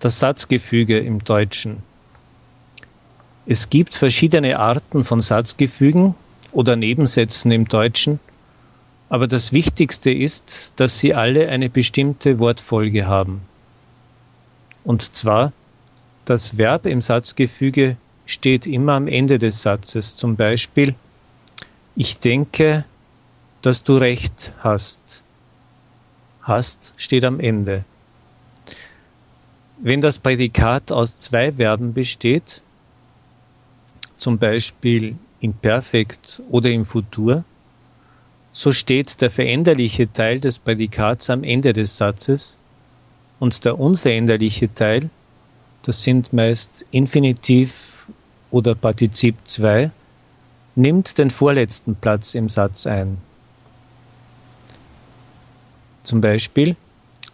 Das Satzgefüge im Deutschen. Es gibt verschiedene Arten von Satzgefügen oder Nebensätzen im Deutschen, aber das Wichtigste ist, dass sie alle eine bestimmte Wortfolge haben. Und zwar, das Verb im Satzgefüge steht immer am Ende des Satzes. Zum Beispiel, ich denke, dass du recht hast. Hast steht am Ende. Wenn das Prädikat aus zwei Verben besteht, zum Beispiel im Perfekt oder im Futur, so steht der veränderliche Teil des Prädikats am Ende des Satzes und der unveränderliche Teil, das sind meist Infinitiv oder Partizip 2, nimmt den vorletzten Platz im Satz ein. Zum Beispiel,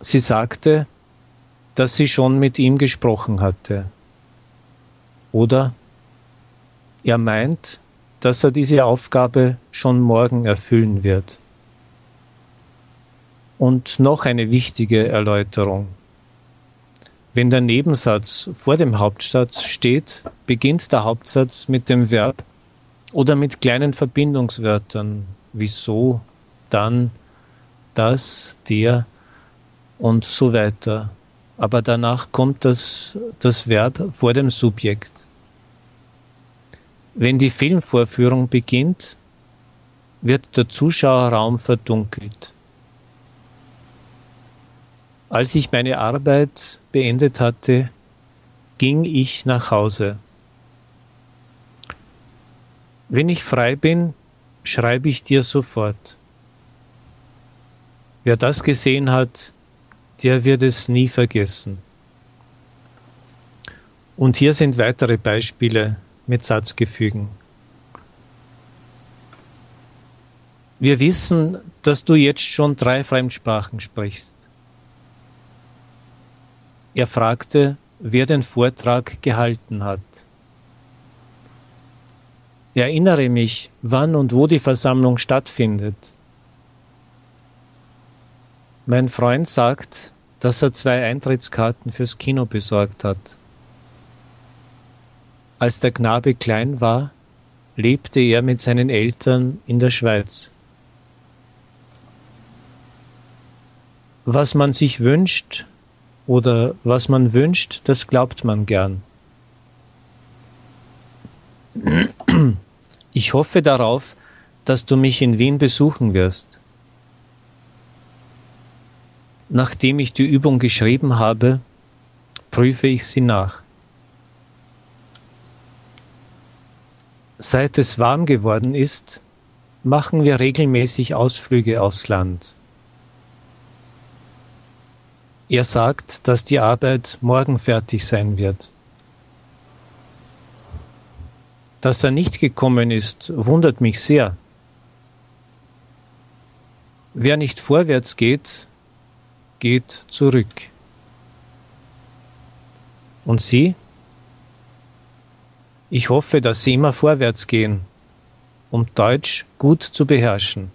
sie sagte, dass sie schon mit ihm gesprochen hatte. Oder er meint, dass er diese Aufgabe schon morgen erfüllen wird. Und noch eine wichtige Erläuterung. Wenn der Nebensatz vor dem Hauptsatz steht, beginnt der Hauptsatz mit dem Verb oder mit kleinen Verbindungswörtern wie so, dann, das, der und so weiter. Aber danach kommt das, das Verb vor dem Subjekt. Wenn die Filmvorführung beginnt, wird der Zuschauerraum verdunkelt. Als ich meine Arbeit beendet hatte, ging ich nach Hause. Wenn ich frei bin, schreibe ich dir sofort. Wer das gesehen hat, der wird es nie vergessen. Und hier sind weitere Beispiele mit Satzgefügen. Wir wissen, dass du jetzt schon drei Fremdsprachen sprichst. Er fragte, wer den Vortrag gehalten hat. Erinnere mich, wann und wo die Versammlung stattfindet. Mein Freund sagt, dass er zwei Eintrittskarten fürs Kino besorgt hat. Als der Knabe klein war, lebte er mit seinen Eltern in der Schweiz. Was man sich wünscht oder was man wünscht, das glaubt man gern. Ich hoffe darauf, dass du mich in Wien besuchen wirst. Nachdem ich die Übung geschrieben habe, prüfe ich sie nach. Seit es warm geworden ist, machen wir regelmäßig Ausflüge aufs Land. Er sagt, dass die Arbeit morgen fertig sein wird. Dass er nicht gekommen ist, wundert mich sehr. Wer nicht vorwärts geht, geht zurück. Und Sie? Ich hoffe, dass Sie immer vorwärts gehen, um Deutsch gut zu beherrschen.